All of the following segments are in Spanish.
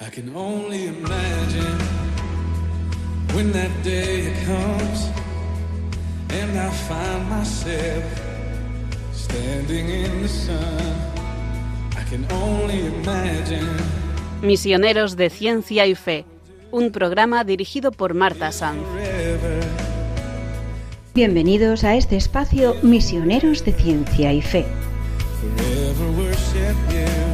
I can only imagine when that day comes and I find myself standing in the sun. I can only imagine. Misioneros de Ciencia y Fe, un programa dirigido por Marta Sanz. Bienvenidos a este espacio Misioneros de Ciencia y Fe. Forever worship you.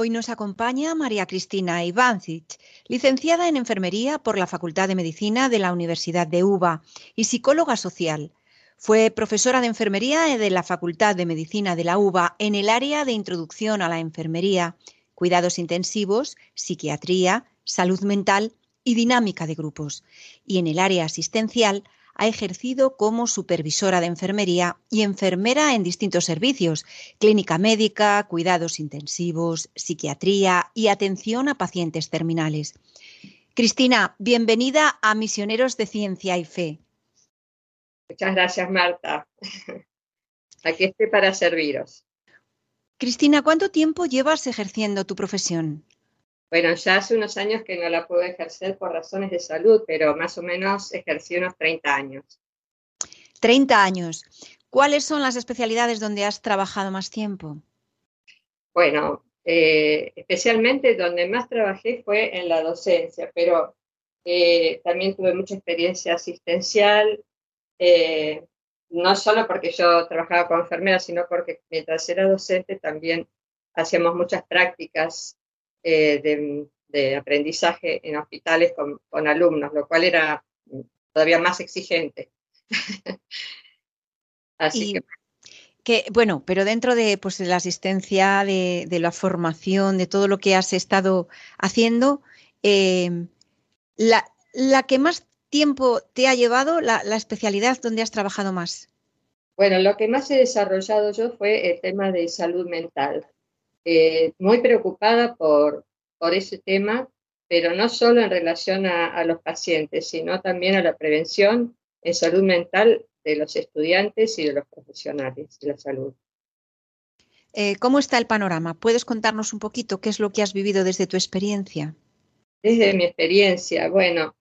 Hoy nos acompaña María Cristina Ivancic, licenciada en Enfermería por la Facultad de Medicina de la Universidad de UBA y psicóloga social. Fue profesora de Enfermería de la Facultad de Medicina de la UBA en el área de Introducción a la Enfermería, Cuidados Intensivos, Psiquiatría, Salud Mental y Dinámica de Grupos. Y en el área asistencial ha ejercido como supervisora de enfermería y enfermera en distintos servicios, clínica médica, cuidados intensivos, psiquiatría y atención a pacientes terminales. Cristina, bienvenida a Misioneros de Ciencia y Fe. Muchas gracias, Marta. Aquí estoy para serviros. Cristina, ¿cuánto tiempo llevas ejerciendo tu profesión? Bueno, ya hace unos años que no la puedo ejercer por razones de salud, pero más o menos ejercí unos 30 años. 30 años. ¿Cuáles son las especialidades donde has trabajado más tiempo? Bueno, eh, especialmente donde más trabajé fue en la docencia, pero eh, también tuve mucha experiencia asistencial, eh, no solo porque yo trabajaba como enfermera, sino porque mientras era docente también hacíamos muchas prácticas eh, de, de aprendizaje en hospitales con, con alumnos, lo cual era todavía más exigente. Así Y- que Que, bueno, pero dentro de, pues, de la asistencia, de, de la formación, de todo lo que has estado haciendo, eh, la, la que más tiempo te ha llevado, la, la especialidad donde has trabajado más. Bueno, lo que más he desarrollado yo fue el tema de salud mental. Eh, muy preocupada por, por ese tema, pero no solo en relación a, a los pacientes, sino también a la prevención en salud mental de los estudiantes y de los profesionales de la salud. Eh, ¿Cómo está el panorama? ¿Puedes contarnos un poquito qué es lo que has vivido desde tu experiencia? Desde mi experiencia, bueno,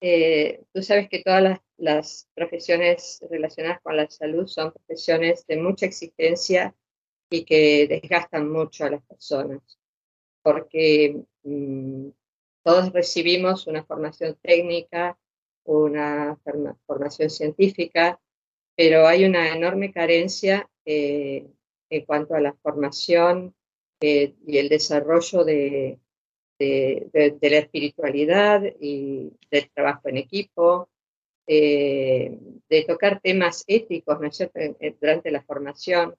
eh, tú sabes que todas las, las profesiones relacionadas con la salud son profesiones de mucha exigencia y que desgastan mucho a las personas, porque mm, todos recibimos una formación técnica, una forma- formación científica, pero hay una enorme carencia eh, en cuanto a la formación eh, y el desarrollo de, la espiritualidad y del trabajo en equipo, eh, de tocar temas éticos, durante la formación.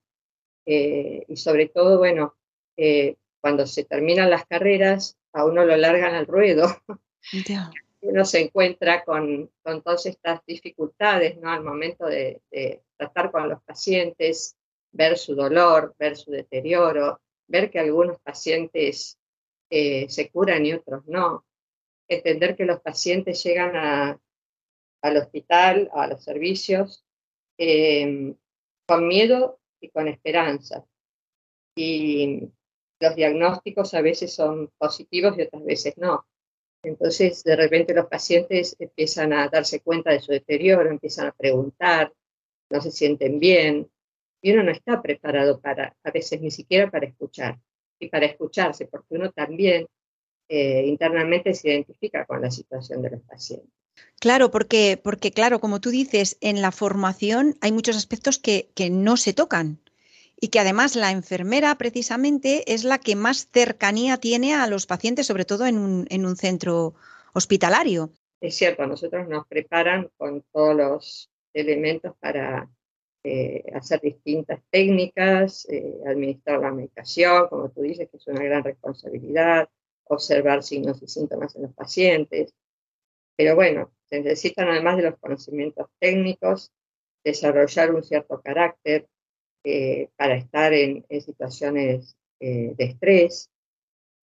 Eh, y sobre todo, bueno, eh, cuando se terminan las carreras, a uno lo largan al ruedo. Ya. Uno se encuentra con, con todas estas dificultades, ¿no? Al momento de, de tratar con los pacientes, ver su dolor, ver su deterioro, ver que algunos pacientes eh, se curan y otros no. Entender que los pacientes llegan a- al hospital, a los servicios, eh, con miedo y con esperanza. Y los diagnósticos a veces son positivos y otras veces no. Entonces, de repente los pacientes empiezan a darse cuenta de su deterioro, empiezan a preguntar, no se sienten bien, y uno no está preparado para, a veces ni siquiera para escuchar, y para escucharse, porque uno también eh, internamente se identifica con la situación de los pacientes. Claro, porque, porque, claro, como tú dices, en la formación hay muchos aspectos que, que no se tocan y que además la enfermera precisamente es la que más cercanía tiene a los pacientes, sobre todo en un, en un centro hospitalario. Es cierto, nosotros nos preparan con todos los elementos para eh, hacer distintas técnicas, eh, administrar la medicación, como tú dices, que es una gran responsabilidad, observar signos y síntomas en los pacientes. Pero bueno, se necesitan además de los conocimientos técnicos, desarrollar un cierto carácter eh, para estar en, situaciones eh, de estrés,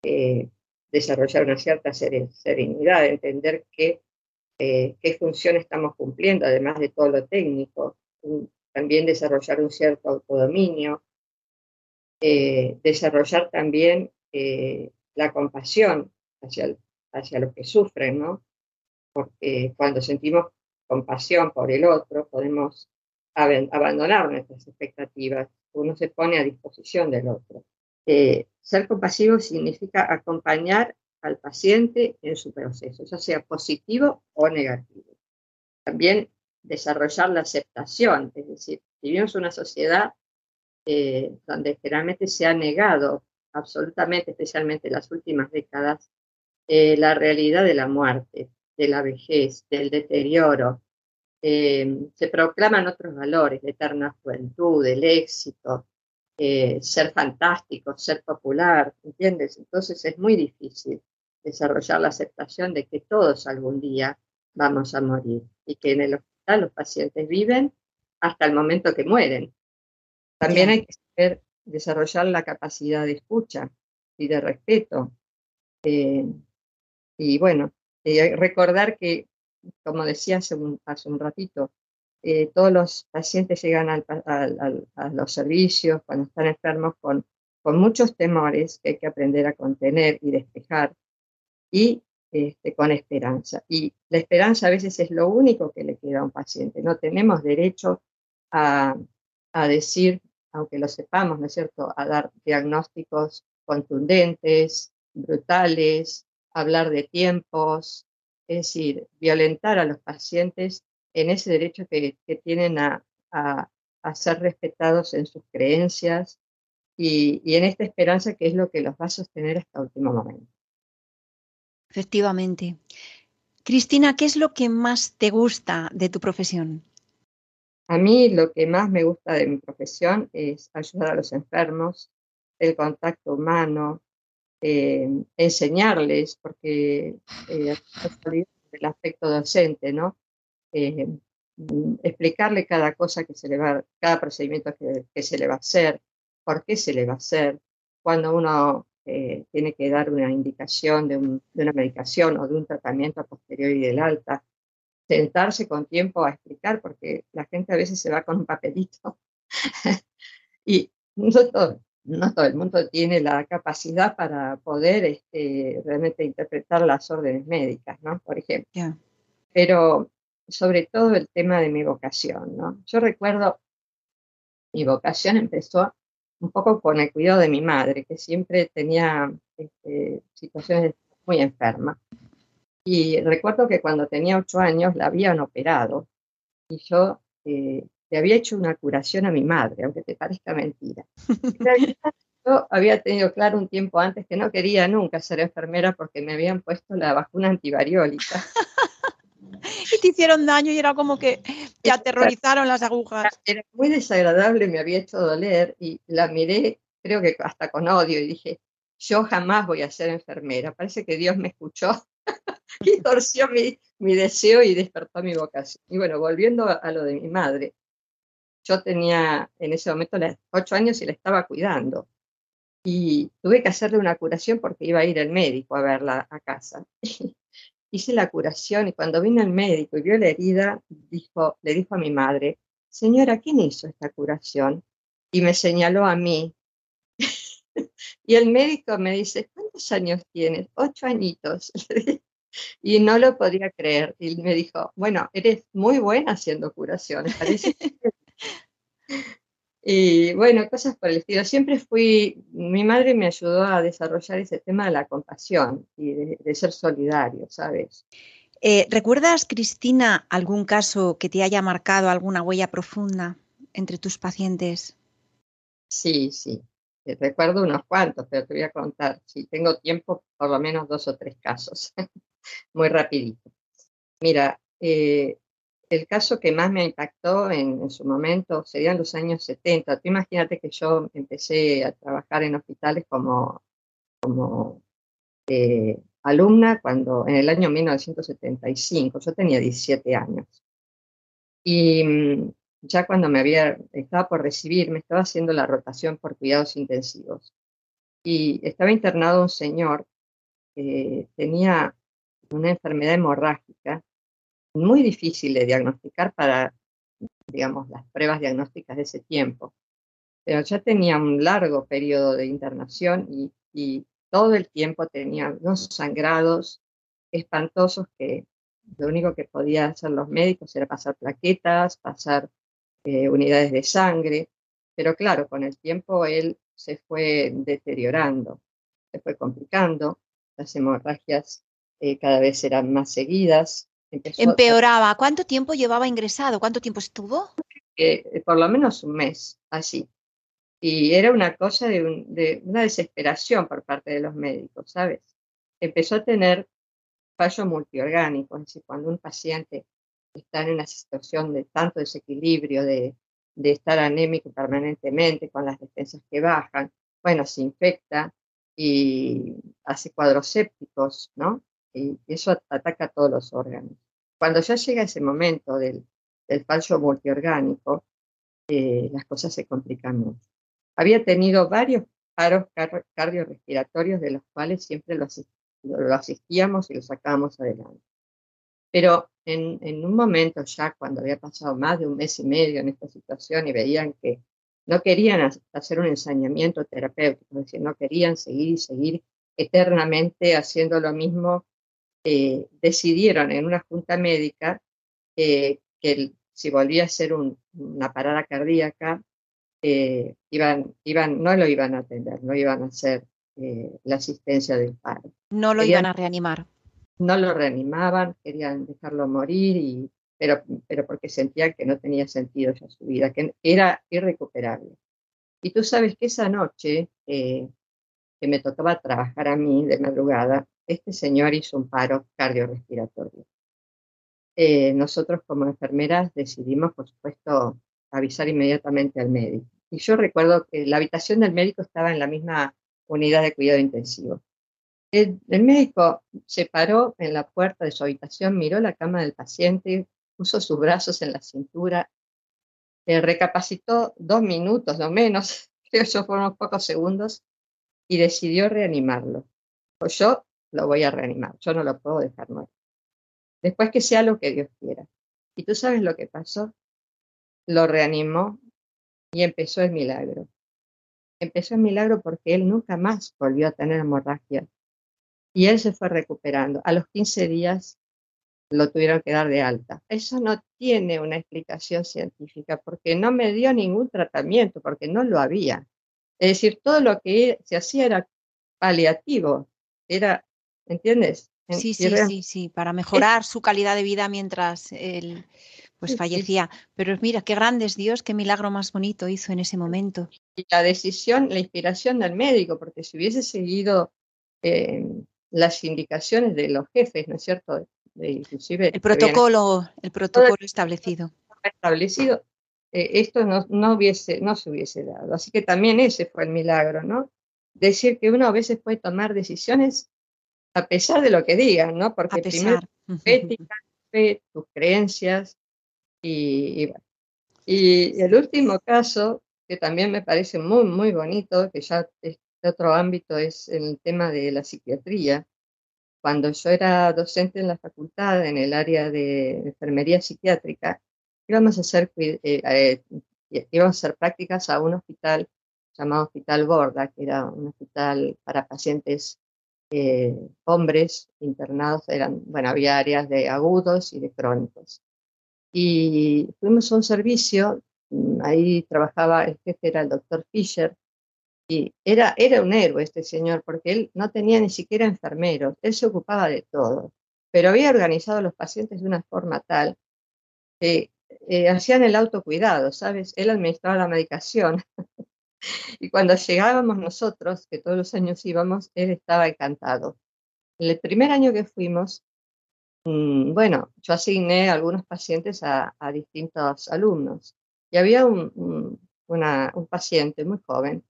eh, desarrollar una cierta serenidad, entender qué, qué función estamos cumpliendo, además de todo lo técnico. También desarrollar un cierto autodominio, desarrollar también la compasión hacia, hacia los que sufren, ¿no? Porque cuando sentimos compasión por el otro, podemos abandonar nuestras expectativas. Uno se pone a disposición del otro. Eh, ser compasivo significa acompañar al paciente en su proceso, ya sea positivo o negativo. También desarrollar la aceptación, es decir, vivimos una sociedad eh, donde generalmente se ha negado absolutamente, especialmente en las últimas décadas, eh, la realidad de la muerte, de la vejez, del deterioro. Eh, se proclaman otros valores, la eterna juventud, el éxito, ser fantástico, ser popular, ¿entiendes? Entonces es muy difícil desarrollar la aceptación de que todos algún día vamos a morir y que en el hospital los pacientes viven hasta el momento que mueren. También hay que saber desarrollar la capacidad de escucha y de respeto. Eh, y bueno, eh, recordar que, como decía hace un, hace un ratito, eh, todos los pacientes llegan a los servicios cuando están enfermos con, con muchos temores que hay que aprender a contener y despejar y este, con esperanza. Y la esperanza a veces es lo único que le queda a un paciente. No tenemos derecho a, a decir aunque lo sepamos, ¿no es cierto?, a dar diagnósticos contundentes, brutales, hablar de tiempos, es decir, violentar a los pacientes en ese derecho que, tienen a, ser respetados en sus creencias y, y en esta esperanza que es lo que los va a sostener hasta el último momento. Efectivamente. Cristina, ¿qué es lo que más te gusta de tu profesión? A mí lo que más me gusta de mi profesión es ayudar a los enfermos, el contacto humano, eh, enseñarles, porque eh, el aspecto docente, ¿no? Eh, explicarle cada cosa que se le va, cada procedimiento que, se le va a hacer, por qué se le va a hacer, cuando uno tiene que dar una indicación de, de, una medicación o de un tratamiento posterior y del alta, sentarse con tiempo a explicar, porque la gente a veces se va con un papelito y no todo, no todo, el mundo tiene la capacidad para poder este, realmente interpretar las órdenes médicas, ¿no? Por ejemplo. Pero sobre todo el tema de mi vocación, ¿no? Yo recuerdo, mi vocación empezó un poco con el cuidado de mi madre, que siempre tenía este, situaciones muy enfermas. Y recuerdo que cuando tenía ocho años la habían operado y yo eh, le había hecho una curación a mi madre, aunque te parezca mentira. yo había tenido claro un tiempo antes que no quería nunca ser enfermera porque me habían puesto la vacuna antivariólica. y te hicieron daño y era como que te aterrorizaron las agujas. Era muy desagradable, me había hecho doler y la miré, creo que hasta con odio, y dije, yo jamás voy a ser enfermera. Parece que Dios me escuchó y torció mi, mi, deseo y despertó mi vocación. Y bueno, volviendo a, lo de mi madre, yo tenía en ese momento ocho años y la estaba cuidando. Y tuve que hacerle una curación porque iba a ir el médico a verla a casa. Hice la curación y cuando vino el médico y vio la herida, dijo, le dijo a mi madre, señora, ¿quién hizo esta curación? Y me señaló a mí. y el médico me dice, ¿cuántos años tienes? Ocho añitos. y no lo podía creer. Y me dijo, bueno, eres muy buena haciendo curaciones, y bueno, cosas por el estilo. Siempre fui, mi madre me ayudó a desarrollar ese tema de la compasión y de, ser solidario, ¿sabes? Eh, ¿Recuerdas, Cristina, algún caso que te haya marcado alguna huella profunda entre tus pacientes? Sí, sí. Eh, recuerdo unos cuantos, pero te voy a contar. Si tengo tiempo, por lo menos dos o tres casos. muy rapidito. Mira, eh, el caso que más me impactó en, su momento serían los años 70. Tú imagínate que yo empecé a trabajar en hospitales como, eh, alumna cuando en el año 1975, yo tenía 17 años. Y mm, ya cuando me había, estaba por recibir, me estaba haciendo la rotación por cuidados intensivos. Y estaba internado un señor que tenía una enfermedad hemorrágica muy difícil de diagnosticar para, digamos, las pruebas diagnósticas de ese tiempo. Pero ya tenía un largo periodo de internación y, todo el tiempo tenía unos sangrados espantosos que lo único que podían hacer los médicos era pasar plaquetas, pasar eh, unidades de sangre, pero claro, con el tiempo él se fue deteriorando, se fue complicando, las hemorragias eh, cada vez eran más seguidas. Empeoraba. ¿Cuánto tiempo llevaba ingresado? ¿Cuánto tiempo estuvo? Eh, por lo menos un mes, así. Y era una cosa de, de, una desesperación por parte de los médicos, ¿sabes? Empezó a tener fallo multiorgánico, es decir, cuando un paciente está en una situación de tanto desequilibrio, de, de estar anémico permanentemente, con las defensas que bajan, bueno, se infecta y hace cuadros sépticos, ¿no? Y eso ataca todos los órganos. Cuando ya llega ese momento del, del fallo multiorgánico, eh, las cosas se complican mucho. Había tenido varios paros cardiorrespiratorios de los cuales siempre los lo asistíamos y lo sacábamos adelante. Pero en, en, un momento ya, cuando había pasado más de un mes y medio en esta situación y veían que no querían hacer un ensañamiento terapéutico, es decir, no querían seguir y seguir eternamente haciendo lo mismo, eh, decidieron en una junta médica eh, que si volvía a ser un, una parada cardíaca, eh, iban, iban, no lo iban a atender, no iban a hacer la asistencia del paro. No lo querían, iban a reanimar. No lo reanimaban, querían dejarlo morir, y, pero, pero porque sentían que no tenía sentido ya su vida, que era irrecuperable. Y tú sabes que esa noche que me tocaba trabajar a mí de madrugada, este señor hizo un paro cardiorrespiratorio. Eh, nosotros como enfermeras decidimos, por supuesto, avisar inmediatamente al médico. Y yo recuerdo que la habitación del médico estaba en la misma unidad de cuidado intensivo. El, médico se paró en la puerta de su habitación, miró la cama del paciente, puso sus brazos en la cintura, eh, recapacitó dos minutos, no menos, creo yo fueron unos pocos segundos, y decidió reanimarlo. Yo lo voy a reanimar, yo no lo puedo dejar morir. Después que sea lo que Dios quiera. ¿Y tú sabes lo que pasó? Lo reanimó y empezó el milagro empezó el milagro porque él nunca más volvió a tener hemorragia. Y él se fue recuperando. A los 15 días lo tuvieron que dar de alta. Eso no tiene una explicación científica porque no me dio ningún tratamiento, porque no lo había. Es decir, todo lo que se hacía era paliativo, era, ¿entiendes? Sí, sí, sí, sí, para mejorar su calidad de vida mientras él pues fallecía. Pero mira, qué grande es Dios, qué milagro más bonito hizo en ese momento. Y la decisión, la inspiración del médico, porque si hubiese seguido eh, las indicaciones de los jefes, ¿no es cierto? De, inclusive el protocolo, el protocolo establecido. Establecido, eh, esto no, no, hubiese, no se hubiese dado. Así que también ese fue el milagro, ¿no? Decir que uno a veces puede tomar decisiones a pesar de lo que digan, ¿no? Porque primero ética, fe, tus creencias, y, y, el último caso, que también me parece muy, muy bonito, que ya es de otro ámbito, es el tema de la psiquiatría. Cuando yo era docente en la facultad, en el área de enfermería psiquiátrica, íbamos a hacer, eh, eh, íbamos a hacer prácticas a un hospital llamado Hospital Borda, que era un hospital para pacientes eh, hombres internados, eran, bueno, había áreas de agudos y de crónicos. Y fuimos a un servicio, mm, ahí trabajaba, el jefe era el doctor Fisher, y era, era un héroe este señor, porque él no tenía ni siquiera enfermeros, él se ocupaba de todo, pero había organizado a los pacientes de una forma tal que eh, hacían el autocuidado, ¿sabes? Él administraba la medicación. y cuando llegábamos nosotros, que todos los años íbamos, él estaba encantado. El primer año que fuimos, Mm, bueno, yo asigné algunos pacientes a, distintos alumnos y había un, paciente muy joven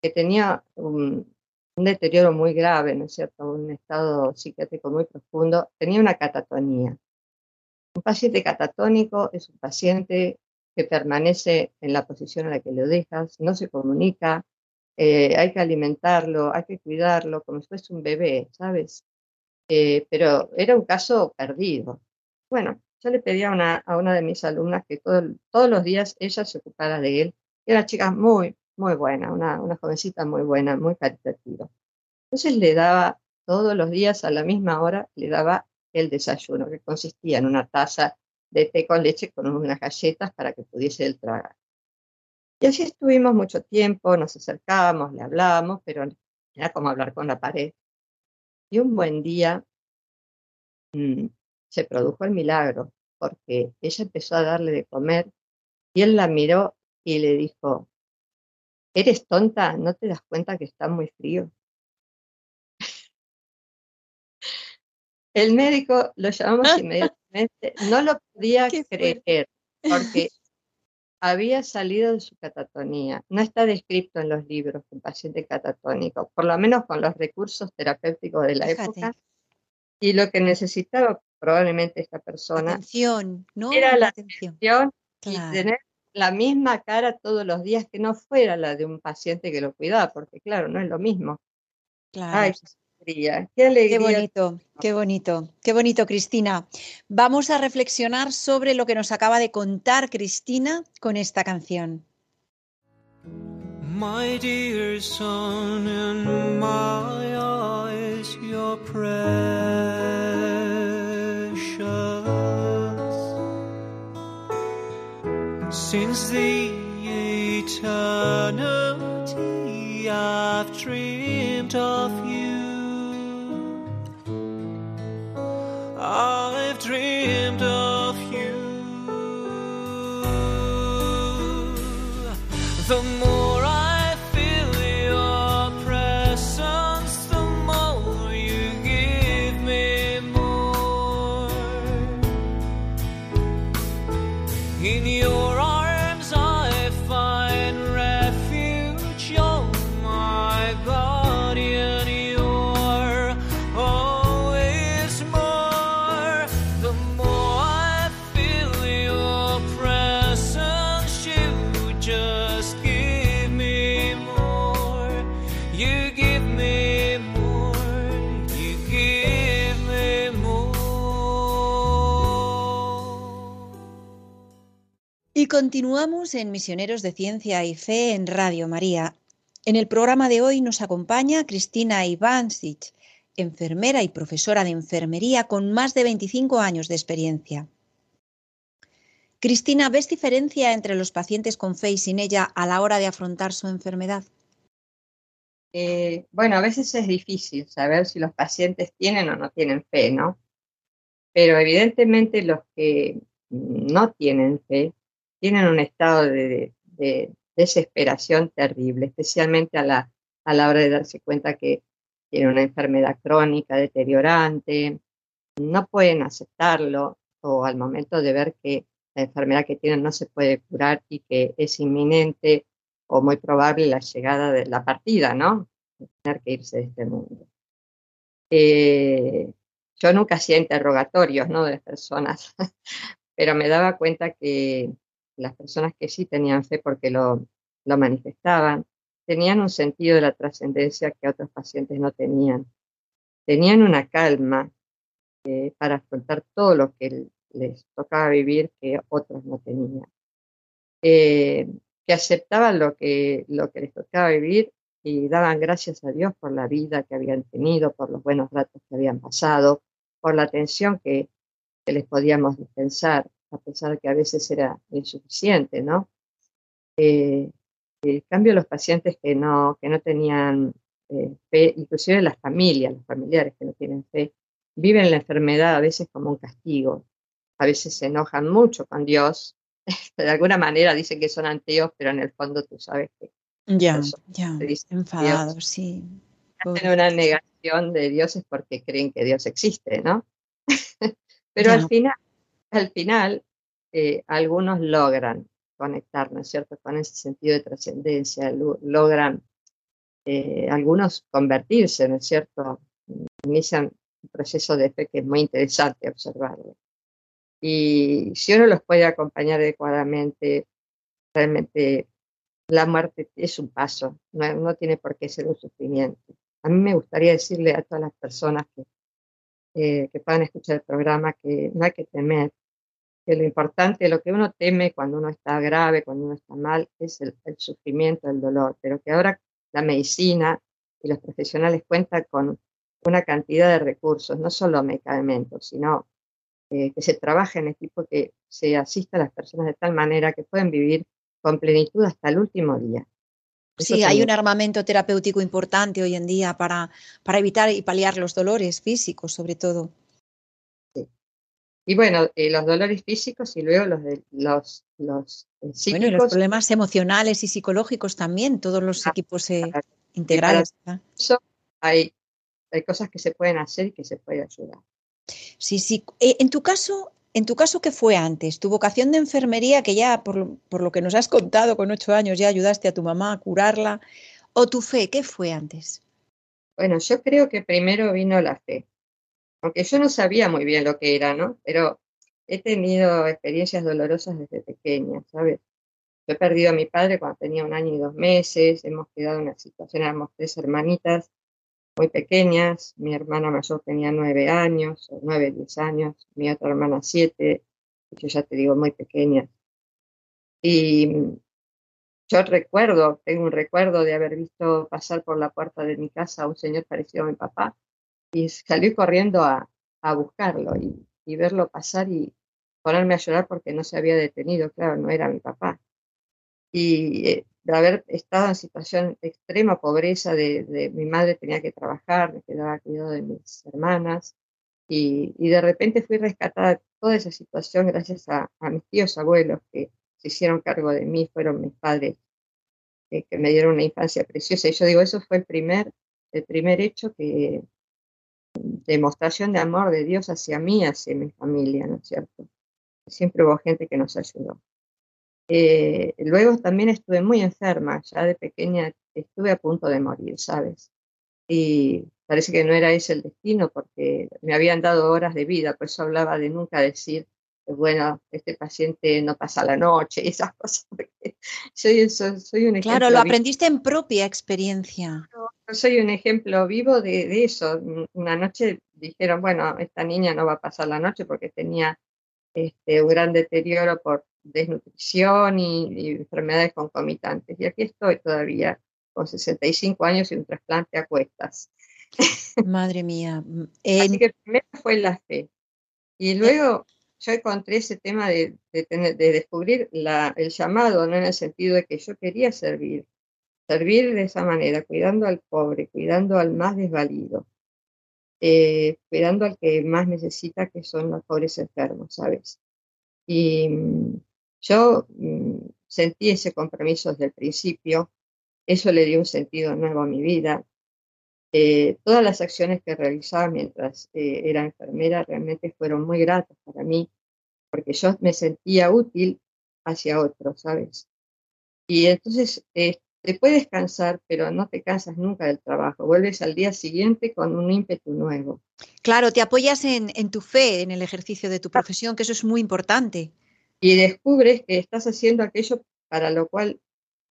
que tenía un, deterioro muy grave, ¿no es cierto? Un estado psiquiátrico muy profundo, tenía una catatonía. Un paciente catatónico es un paciente que permanece en la posición en la que lo dejas, no se comunica, eh, hay que alimentarlo, hay que cuidarlo como si fuese un bebé, ¿sabes? eh, pero era un caso perdido. Bueno, yo le pedí a una, a una de mis alumnas que todos los días ella se ocupara de él. Era chica muy, muy buena, una, una jovencita muy buena, muy caritativa. Entonces le daba todos los días a la misma hora, le daba el desayuno, que consistía en una taza de té con leche con unas galletas para que pudiese él tragar. Y así estuvimos mucho tiempo, nos acercábamos, le hablábamos, pero era como hablar con la pared. Y un buen día mmm, se produjo el milagro, porque ella empezó a darle de comer y él la miró y le dijo, ¿eres tonta? ¿No te das cuenta que está muy frío? El médico lo llamamos inmediatamente, no lo podía creer, porque había salido de su catatonía. No está descrito en los libros un paciente catatónico, por lo menos con los recursos terapéuticos de la época. Y lo que necesitaba probablemente esta persona atención, ¿no? era la atención, y tener la misma cara todos los días que no fuera la de un paciente que lo cuidaba, porque claro, no es lo mismo. Claro. Qué alegría. Qué bonito, qué bonito, qué bonito, Cristina. Vamos a reflexionar sobre lo que nos acaba de contar Cristina con esta canción. My dear son, in my eyes, you're precious. Since the eternity I've dreamed of you. Continuamos en Misioneros de Ciencia y Fe en Radio María. En el programa de hoy nos acompaña Cristina Ivancic, enfermera y profesora de enfermería con más de 25 años de experiencia. Cristina, ¿ves diferencia entre los pacientes con fe y sin ella a la hora de afrontar su enfermedad? Eh, bueno, a veces es difícil saber si los pacientes tienen o no tienen fe, ¿no? Pero evidentemente los que no tienen fe tienen un estado de, de desesperación terrible, especialmente a la, a la hora de darse cuenta que tienen una enfermedad crónica, deteriorante, no pueden aceptarlo o al momento de ver que la enfermedad que tienen no se puede curar y que es inminente o muy probable la llegada de la partida, ¿no? De tener que irse de este mundo. Eh, yo nunca hacía interrogatorios, ¿no? De las personas, pero me daba cuenta que las personas que sí tenían fe porque lo, lo manifestaban, tenían un sentido de la trascendencia que otros pacientes no tenían. Tenían una calma eh, para afrontar todo lo que les tocaba vivir que otros no tenían. Eh, que aceptaban lo que, lo que les tocaba vivir y daban gracias a Dios por la vida que habían tenido, por los buenos ratos que habían pasado, por la atención que, que les podíamos dispensar, a pesar de que a veces era insuficiente, ¿no? Eh, en cambio, los pacientes que no, que no tenían eh, fe, inclusive las familias, los familiares que no tienen fe, viven la enfermedad a veces como un castigo, a veces se enojan mucho con Dios, de alguna manera dicen que son ateos, pero en el fondo tú sabes que ya, ya, enfadados, sí. Hacen una negación de Dios es porque creen que Dios existe, ¿no? pero ya. al final, al final, eh, algunos logran conectar, ¿no es cierto?, con ese sentido de trascendencia, logran eh, algunos convertirse, ¿no es cierto?, inician un proceso de fe que es muy interesante observarlo. Y si uno los puede acompañar adecuadamente, realmente la muerte es un paso, no, no tiene por qué ser un sufrimiento. A mí me gustaría decirle a todas las personas que eh, que puedan escuchar el programa, que no hay que temer, que lo importante, lo que uno teme cuando uno está grave, cuando uno está mal, es el, sufrimiento, el dolor, pero que ahora la medicina y los profesionales cuentan con una cantidad de recursos, no solo medicamentos, sino eh, que se trabaje en equipo, que se asista a las personas de tal manera que pueden vivir con plenitud hasta el último día. sí, hay un armamento terapéutico importante hoy en día para, para evitar y paliar los dolores físicos, sobre todo. Y bueno, eh, los dolores físicos y luego los de los, los psíquicos. Bueno, y los problemas emocionales y psicológicos también, todos los ah, equipos eh, integrales. Eso hay, hay cosas que se pueden hacer y que se puede ayudar. Sí, sí. Eh, en tu caso, en tu caso, ¿qué fue antes? ¿Tu vocación de enfermería, que ya por, por, lo que nos has contado con ocho años ya ayudaste a tu mamá a curarla? ¿O tu fe? ¿Qué fue antes? Bueno, yo creo que primero vino la fe aunque yo no sabía muy bien lo que era, ¿no? Pero he tenido experiencias dolorosas desde pequeña, ¿sabes? Yo he perdido a mi padre cuando tenía un año y dos meses, hemos quedado en una situación, éramos tres hermanitas muy pequeñas, mi hermana mayor tenía nueve años, o nueve, diez años, mi otra hermana siete, yo ya te digo, muy pequeña. Y yo recuerdo, tengo un recuerdo de haber visto pasar por la puerta de mi casa a un señor parecido a mi papá, y salí corriendo a, a buscarlo y, y, verlo pasar y ponerme a llorar porque no se había detenido, claro, no era mi papá. Y eh, de haber estado en situación de extrema pobreza, de, de, mi madre tenía que trabajar, me quedaba cuidado de mis hermanas, y, y, de repente fui rescatada de toda esa situación gracias a, a, mis tíos abuelos que se hicieron cargo de mí, fueron mis padres eh, que me dieron una infancia preciosa. Y yo digo, eso fue el primer, el primer hecho que, demostración de amor de Dios hacia mí, hacia mi familia, ¿no es cierto? Siempre hubo gente que nos ayudó. Eh, luego también estuve muy enferma, ya de pequeña estuve a punto de morir, ¿sabes? Y parece que no era ese el destino porque me habían dado horas de vida, por eso hablaba de nunca decir, bueno, este paciente no pasa la noche y esas cosas. Soy, soy, un Claro, lo aprendiste en propia experiencia soy un ejemplo vivo de, eso. Una noche dijeron, bueno, esta niña no va a pasar la noche porque tenía este, un gran deterioro por desnutrición y, enfermedades concomitantes. Y aquí estoy todavía con 65 años y un trasplante a cuestas. Madre mía. Así que primero fue la fe. Y luego yo encontré ese tema de, de, de descubrir el llamado, no en el sentido de que yo quería servir, servir de esa manera, cuidando al pobre, cuidando al más desvalido, eh, cuidando al que más necesita, que son los pobres enfermos, ¿sabes? Y mm, yo mm, sentí ese compromiso desde el principio, eso le dio un sentido nuevo a mi vida. Eh, todas las acciones que realizaba mientras eh, era enfermera realmente fueron muy gratas para mí, porque yo me sentía útil hacia otros, ¿sabes? Y entonces te puedes cansar, pero no te cansas nunca del trabajo. Vuelves al día siguiente con un ímpetu nuevo. Claro, te apoyas en, tu fe, en el ejercicio de tu profesión, que eso es muy importante. Y descubres que estás haciendo aquello para lo cual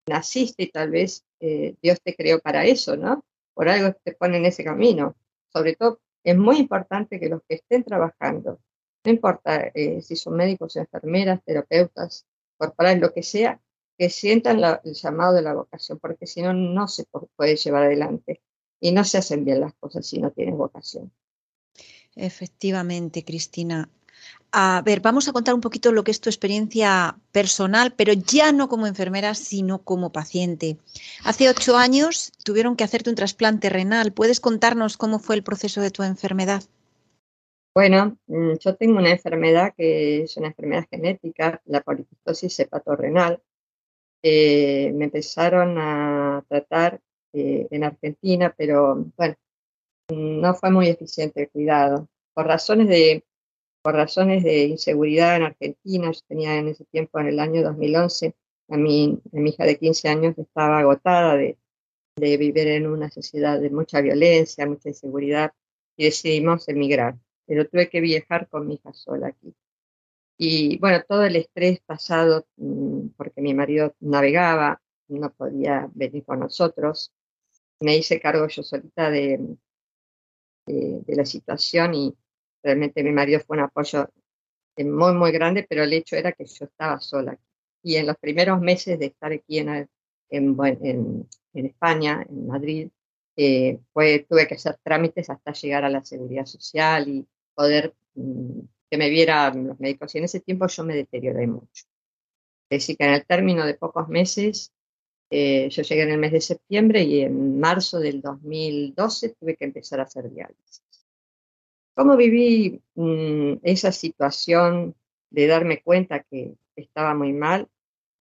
naciste y tal vez eh, Dios te creó para eso, ¿no? Por algo te pone en ese camino. Sobre todo, es muy importante que los que estén trabajando, no importa eh, si son médicos, enfermeras, terapeutas, corporales, lo que sea, que sientan el llamado de la vocación, porque si no, no se puede llevar adelante y no se hacen bien las cosas si no tienes vocación. Efectivamente, Cristina. A ver, vamos a contar un poquito lo que es tu experiencia personal, pero ya no como enfermera, sino como paciente. Hace ocho años tuvieron que hacerte un trasplante renal. ¿Puedes contarnos cómo fue el proceso de tu enfermedad? Bueno, mm, yo tengo una enfermedad que es una enfermedad genética, la poliquistosis hepatorrenal, eh, me empezaron a tratar eh, en Argentina, pero bueno, no fue muy eficiente el cuidado. Por razones de, por razones de inseguridad en Argentina, yo tenía en ese tiempo, en el año 2011, a mi, hija de 15 años estaba agotada de, de vivir en una sociedad de mucha violencia, mucha inseguridad, y decidimos emigrar. Pero tuve que viajar con mi hija sola aquí. Y bueno, todo el estrés pasado, mm, porque mi marido navegaba, no podía venir con nosotros, me hice cargo yo solita de, de, de la situación y realmente mi marido fue un apoyo eh, muy, muy grande, pero el hecho era que yo estaba sola. Y en los primeros meses de estar aquí en, en, en, España, en Madrid, eh, tuve que hacer trámites hasta llegar a la seguridad social y poder mm, que me vieran los médicos. Y en ese tiempo yo me deterioré mucho. Es decir, que en el término de pocos meses, eh, yo llegué en el mes de septiembre y en marzo del 2012 tuve que empezar a hacer diálisis. ¿Cómo viví mmm, esa situación de darme cuenta que estaba muy mal?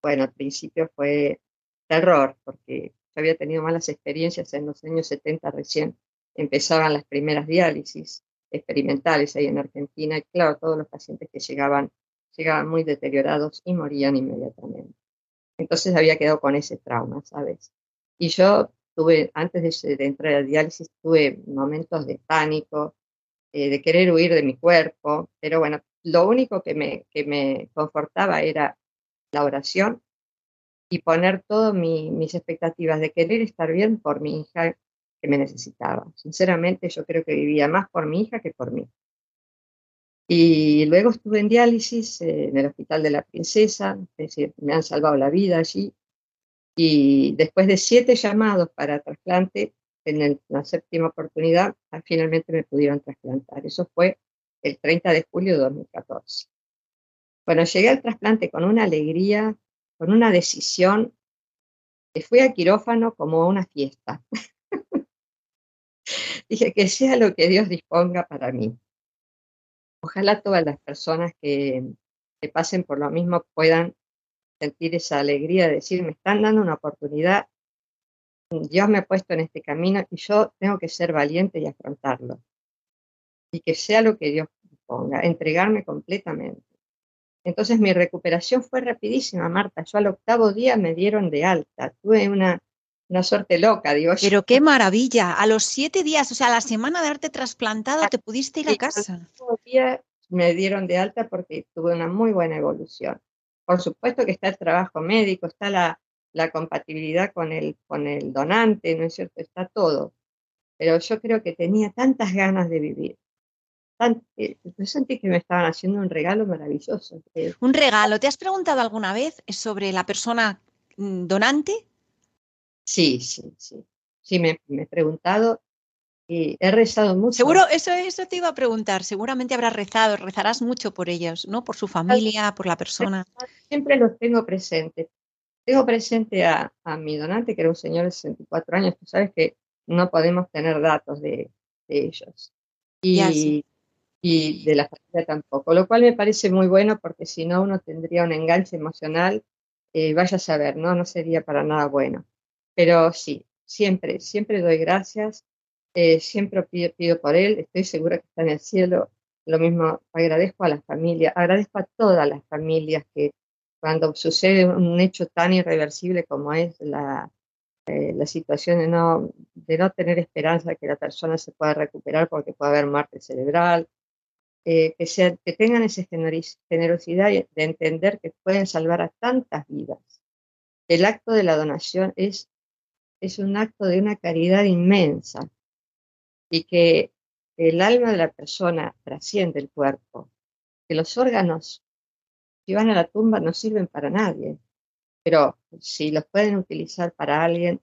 Bueno, al principio fue terror, porque yo había tenido malas experiencias en los años 70 recién empezaban las primeras diálisis experimentales ahí en Argentina y claro, todos los pacientes que llegaban llegaban muy deteriorados y morían inmediatamente. Entonces había quedado con ese trauma, ¿sabes? Y yo tuve, antes de, de entrar al diálisis, tuve momentos de pánico, eh, de querer huir de mi cuerpo, pero bueno, lo único que me, que me confortaba era la oración y poner todas mi, mis expectativas de querer estar bien por mi hija que me necesitaba. Sinceramente, yo creo que vivía más por mi hija que por mí. Y luego estuve en diálisis eh, en el Hospital de la Princesa, es decir, me han salvado la vida allí. Y después de siete llamados para trasplante, en la séptima oportunidad, ah, finalmente me pudieron trasplantar. Eso fue el 30 de julio de 2014. Bueno, llegué al trasplante con una alegría, con una decisión, que fui a quirófano como una fiesta. Dije que sea lo que Dios disponga para mí. Ojalá todas las personas que, que pasen por lo mismo puedan sentir esa alegría de decir, me están dando una oportunidad, Dios me ha puesto en este camino y yo tengo que ser valiente y afrontarlo. Y que sea lo que Dios ponga, entregarme completamente. Entonces mi recuperación fue rapidísima, Marta. Yo al octavo día me dieron de alta. Tuve una, una suerte loca, digo. Pero qué maravilla. A los siete días, o sea, a la semana de haberte trasplantado, te pudiste ir a casa. Al día me dieron de alta porque tuve una muy buena evolución. Por supuesto que está el trabajo médico, está la, la compatibilidad con el, con el donante, ¿no es cierto? Está todo. Pero yo creo que tenía tantas ganas de vivir. Tan, eh, yo sentí que me estaban haciendo un regalo maravilloso. Eh, Un regalo. ¿Te has preguntado alguna vez sobre la persona mm, donante? sí, sí, sí. Sí, me, me he preguntado y he rezado mucho. Seguro, eso, eso te iba a preguntar. Seguramente habrás rezado, rezarás mucho por ellos, ¿no? Por su familia, por la persona. Siempre los tengo presentes. Tengo presente a, a mi donante, que era un señor de 64 años. Tú sabes que no podemos tener datos de, de ellos. Y, sí. y de la familia tampoco, lo cual me parece muy bueno porque si no uno tendría un enganche emocional, eh, vaya a saber, ¿no? No sería para nada bueno. Pero sí, siempre, siempre doy gracias, eh, siempre pido, pido por él, estoy segura que está en el cielo. Lo mismo agradezco a la familia, agradezco a todas las familias que cuando sucede un hecho tan irreversible como es la, eh, la situación de no, de no tener esperanza que la persona se pueda recuperar porque puede haber muerte cerebral, eh, que, sea, que tengan esa generosidad de entender que pueden salvar a tantas vidas. El acto de la donación es, es un acto de una caridad inmensa y que el alma de la persona trasciende el cuerpo, que los órganos, si van a la tumba, no sirven para nadie, pero si los pueden utilizar para alguien,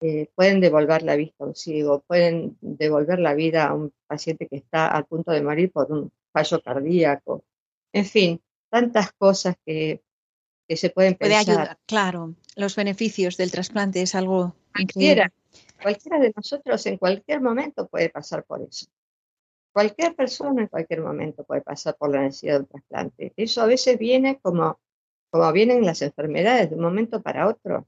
eh, pueden devolver la vista a un ciego, pueden devolver la vida a un paciente que está al punto de morir por un fallo cardíaco. En fin, tantas cosas que, que se pueden Puede pensar. ayudar, claro. Los beneficios del trasplante es algo Cualquiera, increíble. cualquiera de nosotros en cualquier momento puede pasar por eso. Cualquier persona en cualquier momento puede pasar por la necesidad de un trasplante. Eso a veces viene como, como vienen las enfermedades de un momento para otro.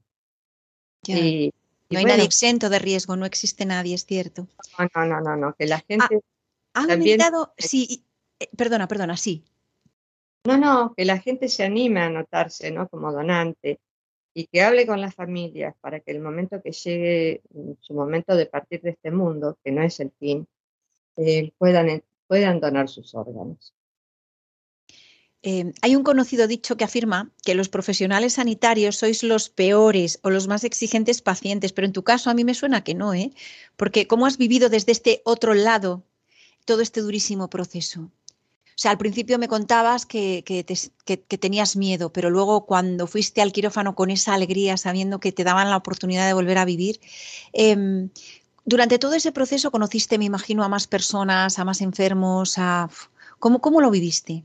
Ya. Y, y No hay bueno, nadie exento de riesgo, no existe nadie, es cierto. no, no, no, no, no, que la gente, Ha También- aumentado, sí, eh, perdona, perdona, sí. no, no, que la gente se anime a anotarse, ¿no? Como donante y que hable con las familias para que el momento que llegue su momento de partir de este mundo, que no es el fin, eh, puedan, puedan donar sus órganos. Eh, hay un conocido dicho que afirma que los profesionales sanitarios sois los peores o los más exigentes pacientes, pero en tu caso a mí me suena que no, ¿eh? Porque ¿cómo has vivido desde este otro lado todo este durísimo proceso? O sea, al principio me contabas que, que, te, que, tenías miedo, pero luego cuando fuiste al quirófano con esa alegría, sabiendo que te daban la oportunidad de volver a vivir, eh, durante todo ese proceso conociste, me imagino, a más personas, a más enfermos, a... ¿Cómo, cómo lo viviste?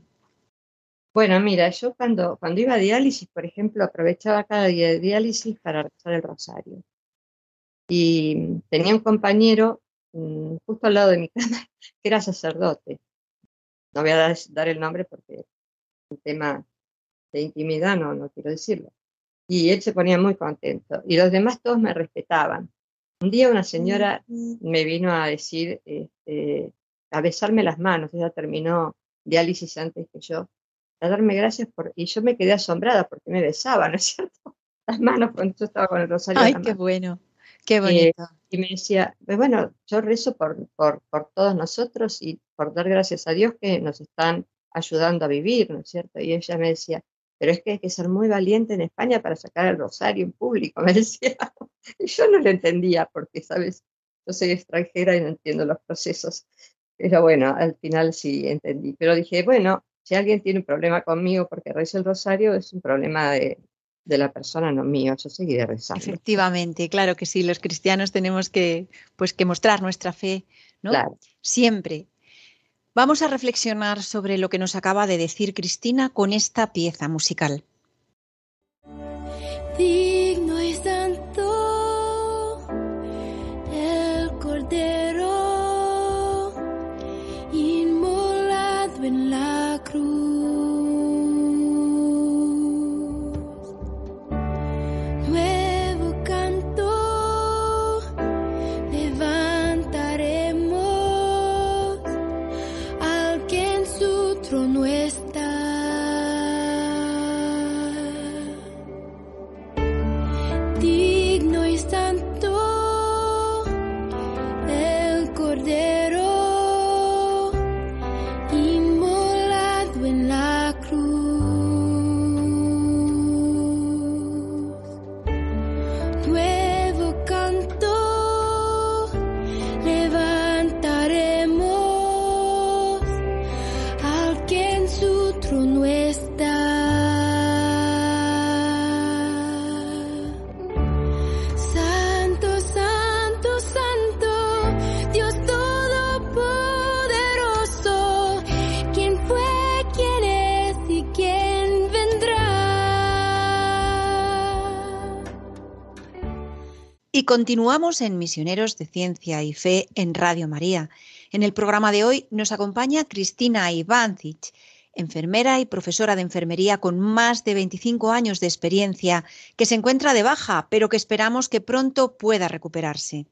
Bueno, mira, yo cuando, cuando iba a diálisis, por ejemplo, aprovechaba cada día de diálisis para rezar el rosario. Y tenía un compañero mmm, justo al lado de mi cama que era sacerdote. No voy a dar, dar el nombre porque es un tema de intimidad, no, no quiero decirlo. Y él se ponía muy contento. Y los demás todos me respetaban. Un día una señora me vino a decir, este, a besarme las manos. Ella terminó diálisis antes que yo a darme gracias por, y yo me quedé asombrada porque me besaba, ¿no es cierto? Las manos cuando yo estaba con el rosario. Ay, qué bueno, qué bonito. Eh, y me decía, pues bueno, yo rezo por, por, por todos nosotros y por dar gracias a Dios que nos están ayudando a vivir, ¿no es cierto? Y ella me decía, pero es que hay que ser muy valiente en España para sacar el rosario en público, me decía. Y yo no lo entendía porque, ¿sabes? Yo soy extranjera y no entiendo los procesos. Pero bueno, al final sí entendí. Pero dije, bueno, si alguien tiene un problema conmigo porque rezo el rosario, es un problema de, de la persona, no mío. Yo seguiré rezando. Efectivamente, claro que sí. Los cristianos tenemos que, pues, que mostrar nuestra fe, ¿no? Claro. Siempre. Vamos a reflexionar sobre lo que nos acaba de decir Cristina con esta pieza musical. Digno y santo el Cordero inmolado en la cruz. Continuamos en Misioneros de Ciencia y Fe en Radio María. En el programa de hoy nos acompaña Cristina Ivancic, enfermera y profesora de enfermería con más de 25 años de experiencia, que se encuentra de baja, pero que esperamos que pronto pueda recuperarse.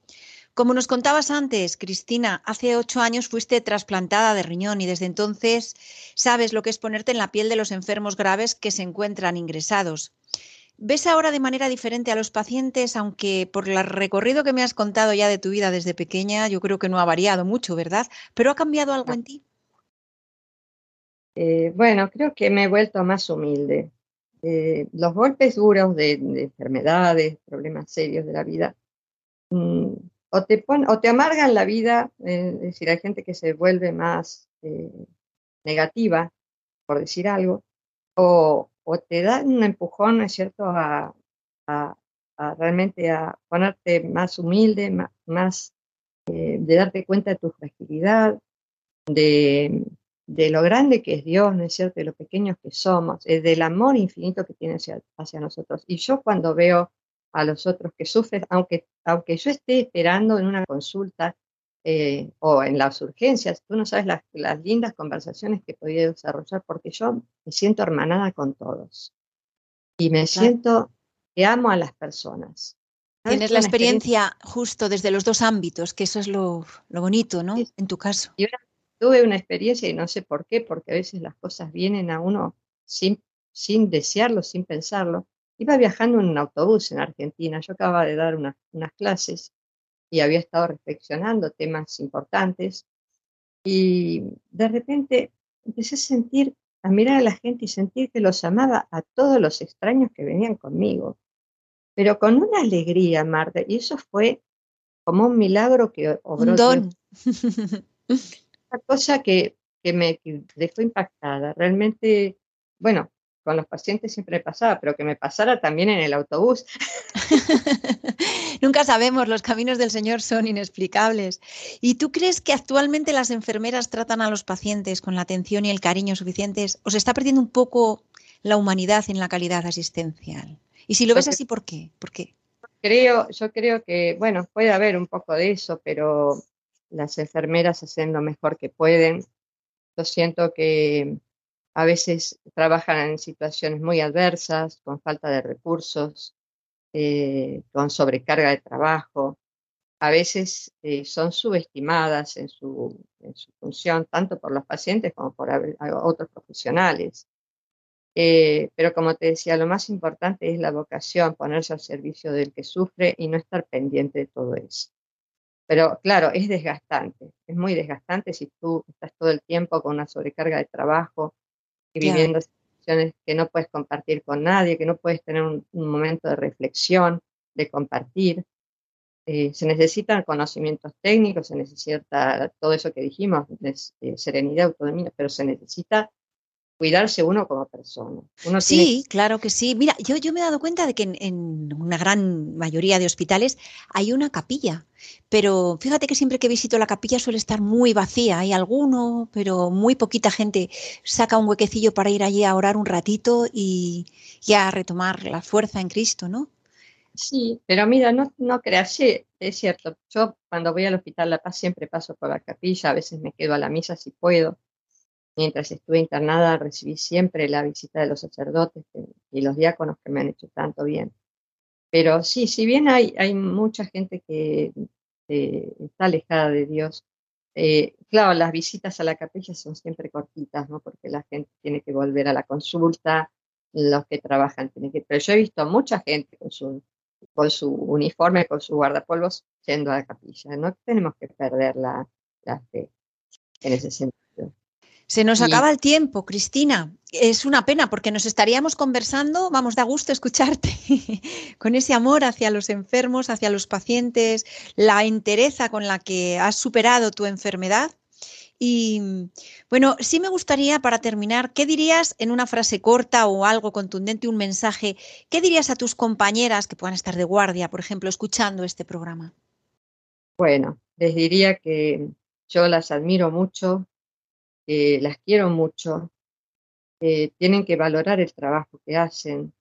Como nos contabas antes, Cristina, hace ocho años fuiste trasplantada de riñón y desde entonces sabes lo que es ponerte en la piel de los enfermos graves que se encuentran ingresados. ¿Ves ahora de manera diferente a los pacientes, aunque por el recorrido que me has contado ya de tu vida desde pequeña, yo creo que no ha variado mucho, ¿verdad? ¿Pero ha cambiado algo en ti? Eh, bueno, creo que me he vuelto más humilde. Eh, los golpes duros de, de, enfermedades, problemas serios de la vida, mmm, o, te pon, o te amargan la vida, eh, es decir, hay gente que se vuelve más eh, negativa, por decir algo, o, o, te dan un empujón, ¿no es cierto?, a, realmente a ponerte más humilde, más, más eh, de darte cuenta de tu fragilidad, de, de lo grande que es Dios, ¿no es cierto?, de lo pequeños que somos, eh, del amor infinito que tiene hacia, hacia, nosotros. Y yo cuando veo a los otros que sufren, aunque, aunque yo esté esperando en una consulta eh, o en las urgencias, tú no sabes las, las lindas conversaciones que he podido desarrollar porque yo me siento hermanada con todos. Y me siento que amo a las personas. Tienes la experiencia, experiencia, justo desde los dos ámbitos, que eso es lo, lo bonito, ¿no? Sí. En tu caso. Y una tuve una experiencia y no sé por qué, porque a veces las cosas vienen a uno sin, sin desearlo, sin pensarlo. Iba viajando en un autobús en Argentina, yo acababa de dar una, unas clases y había estado reflexionando temas importantes y de repente empecé a sentir a mirar a la gente y sentir que los amaba a todos los extraños que venían conmigo, pero con una alegría, Marta, y eso fue como un milagro que obró. Un don. Una cosa que, que me dejó impactada. Realmente, bueno, con los pacientes siempre me pasaba, pero que me pasara también en el autobús. Nunca sabemos, los caminos del Señor son inexplicables. ¿Y tú crees que actualmente las enfermeras tratan a los pacientes con la atención y el cariño suficientes? ¿O se está perdiendo un poco la humanidad en la calidad asistencial? Y si lo ves Porque- así, ¿por qué? ¿Por qué? Creo, yo creo que, bueno, puede haber un poco de eso, pero las enfermeras hacen lo mejor que pueden. Yo siento que a veces trabajan en situaciones muy adversas, con falta de recursos, eh, con sobrecarga de trabajo. A veces eh, son subestimadas en su, función, tanto por los pacientes como por otros profesionales. Eh, pero como te decía, lo más importante es la vocación, ponerse al servicio del que sufre y no estar pendiente de todo eso. Pero claro, es desgastante, es muy desgastante si tú estás todo el tiempo con una sobrecarga de trabajo y viviendo situaciones que no puedes compartir con nadie, que no puedes tener un, un momento de reflexión, de compartir. Eh, se necesitan conocimientos técnicos, se necesita todo eso que dijimos, eh, serenidad, autonomía, pero se necesita cuidarse uno como persona. Uno tiene Sí, claro que sí. Mira, yo, yo me he dado cuenta de que en, en una gran mayoría de hospitales hay una capilla, pero fíjate que siempre que visito la capilla suele estar muy vacía. Hay alguno, pero muy poquita gente saca un huequecillo para ir allí a orar un ratito y, y a retomar la fuerza en Cristo, ¿no? Sí, pero mira, no, no creas, sí, es cierto. Yo cuando voy al Hospital La Paz siempre paso por la capilla, a veces me quedo a la misa si puedo. Mientras estuve internada recibí siempre la visita de los sacerdotes y los diáconos que me han hecho tanto bien. Pero sí, si bien hay, hay mucha gente que eh, está alejada de Dios, eh, claro, las visitas a la capilla son siempre cortitas, ¿no? Porque la gente tiene que volver a la consulta, los que trabajan tienen que... Pero yo he visto mucha gente con su con su uniforme, con su guardapolvos, yendo a la capilla. No tenemos que perder la, la fe en ese sentido. Se nos acaba el tiempo, Cristina. Es una pena porque nos estaríamos conversando, vamos, da gusto escucharte, con ese amor hacia los enfermos, hacia los pacientes, la entereza con la que has superado tu enfermedad. Y bueno, sí me gustaría para terminar, ¿qué dirías en una frase corta o algo contundente, un mensaje? ¿Qué dirías a tus compañeras que puedan estar de guardia, por ejemplo, escuchando este programa? Bueno, les diría que yo las admiro mucho, que las quiero mucho, que tienen que valorar el trabajo que hacen,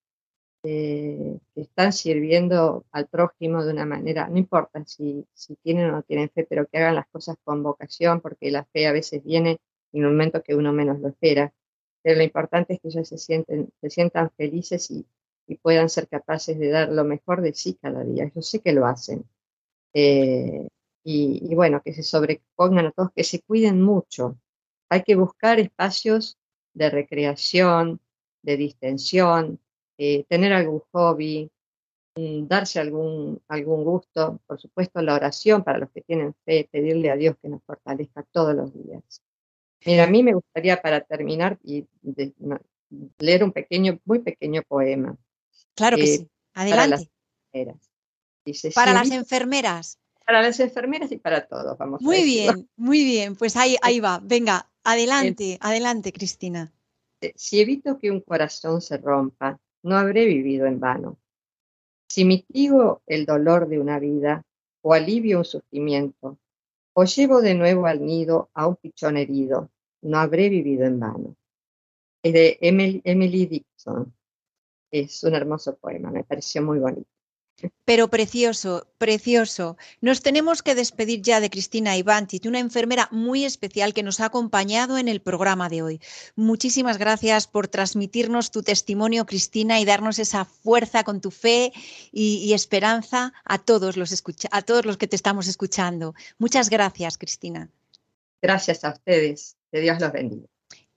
eh, que están sirviendo al prójimo de una manera, no importa si, si tienen o no tienen fe, pero que hagan las cosas con vocación, porque la fe a veces viene en un momento que uno menos lo espera. Pero lo importante es que ellos se, sienten, se sientan felices y, y puedan ser capaces de dar lo mejor de sí cada día. Yo sé que lo hacen. Eh, y, y bueno, que se sobrepongan a todos, que se cuiden mucho. Hay que buscar espacios de recreación, de distensión, eh, tener algún hobby, mm, darse algún, algún gusto, por supuesto la oración para los que tienen fe, pedirle a Dios que nos fortalezca todos los días. Mira, a mí me gustaría para terminar y de- leer un pequeño, muy pequeño poema. Claro que Eh, sí. para las Adelante. enfermeras. Dice, Para "Si las enfermeras. para las enfermeras y para todos, vamos Muy bien, muy bien. Pues ahí, ahí va. Venga, adelante, adelante, Cristina. Eh, Si evito que un corazón se rompa, no habré vivido en vano. Si mitigo el dolor de una vida o alivio un sufrimiento, o llevo de nuevo al nido a un pichón herido, no habré vivido en vano. Es de Emily, Emily Dixon. Es un hermoso poema, me pareció muy bonito. Pero precioso, precioso. Nos tenemos que despedir ya de Cristina Ivantic, una enfermera muy especial que nos ha acompañado en el programa de hoy. Muchísimas gracias por transmitirnos tu testimonio, Cristina, y darnos esa fuerza con tu fe y, y esperanza a todos, los escucha- a todos los que te estamos escuchando. Muchas gracias, Cristina. Gracias a ustedes, que Dios los bendiga.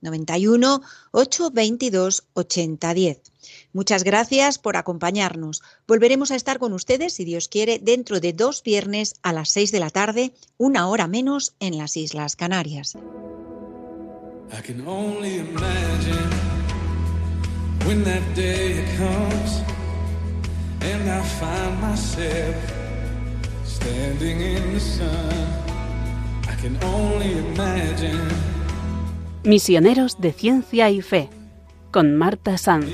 91 822 8010. Muchas gracias por acompañarnos. Volveremos a estar con ustedes, si Dios quiere, dentro de dos viernes a las 6 de la tarde, una hora menos en las Islas Canarias. I can only imagine Misioneros de Ciencia y Fe, con Marta Sanz.